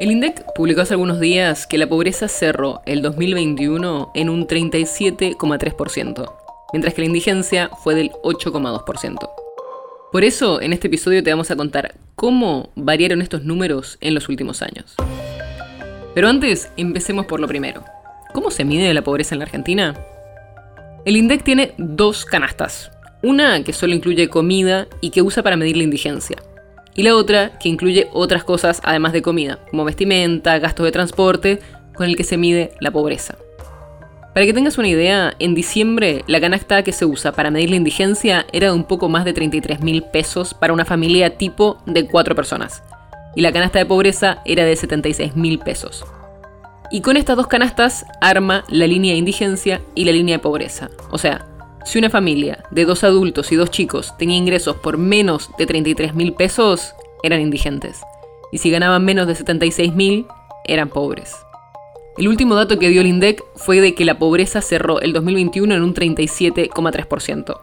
El INDEC publicó hace algunos días que la pobreza cerró el 2021 en un 37,3%, mientras que la indigencia fue del 8,2%. Por eso, en este episodio te vamos a contar cómo variaron estos números en los últimos años. Pero antes, empecemos por lo primero. ¿Cómo se mide la pobreza en la Argentina? El INDEC tiene dos canastas. Una que solo incluye comida y que usa para medir la indigencia y la otra que incluye otras cosas además de comida, como vestimenta, gastos de transporte, con el que se mide la pobreza. Para que tengas una idea, en diciembre la canasta que se usa para medir la indigencia era de un poco más de 33 mil pesos para una familia tipo de cuatro personas, y la canasta de pobreza era de 76 mil pesos. Y con estas dos canastas arma la línea de indigencia y la línea de pobreza, o sea, si una familia de dos adultos y dos chicos tenía ingresos por menos de 33 mil pesos, eran indigentes. Y si ganaban menos de 76 mil, eran pobres. El último dato que dio el INDEC fue de que la pobreza cerró el 2021 en un 37,3%.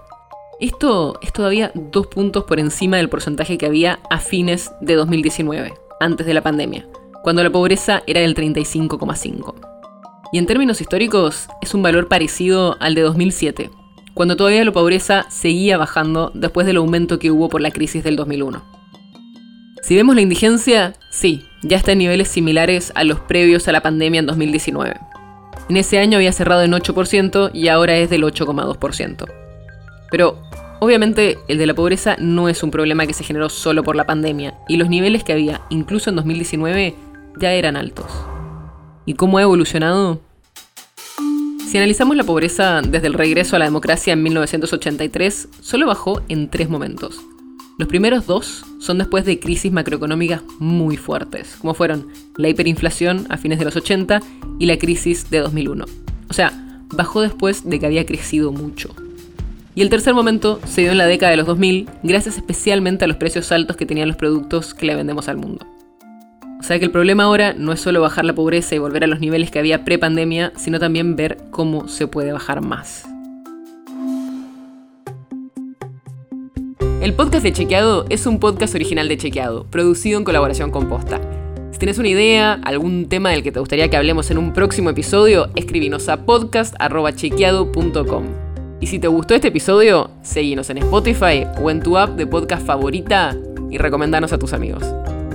Esto es todavía dos puntos por encima del porcentaje que había a fines de 2019, antes de la pandemia, cuando la pobreza era del 35,5%. Y en términos históricos, es un valor parecido al de 2007, cuando todavía la pobreza seguía bajando después del aumento que hubo por la crisis del 2001. Si vemos la indigencia, sí, ya está en niveles similares a los previos a la pandemia en 2019. En ese año había cerrado en 8% y ahora es del 8,2%. Pero obviamente el de la pobreza no es un problema que se generó solo por la pandemia y los niveles que había, incluso en 2019, ya eran altos. ¿Y cómo ha evolucionado? Si analizamos la pobreza desde el regreso a la democracia en 1983, solo bajó en tres momentos. Los primeros dos son después de crisis macroeconómicas muy fuertes, como fueron la hiperinflación a fines de los 80 y la crisis de 2001. O sea, bajó después de que había crecido mucho. Y el tercer momento se dio en la década de los 2000, gracias especialmente a los precios altos que tenían los productos que le vendemos al mundo. O sea que el problema ahora no es solo bajar la pobreza y volver a los niveles que había pre-pandemia, sino también ver cómo se puede bajar más. El podcast de Chequeado es un podcast original de Chequeado, producido en colaboración con Posta. Si tienes una idea, algún tema del que te gustaría que hablemos en un próximo episodio, escribinos a podcast.chequeado.com. Y si te gustó este episodio, seguinos en Spotify o en tu app de podcast favorita y recomendanos a tus amigos.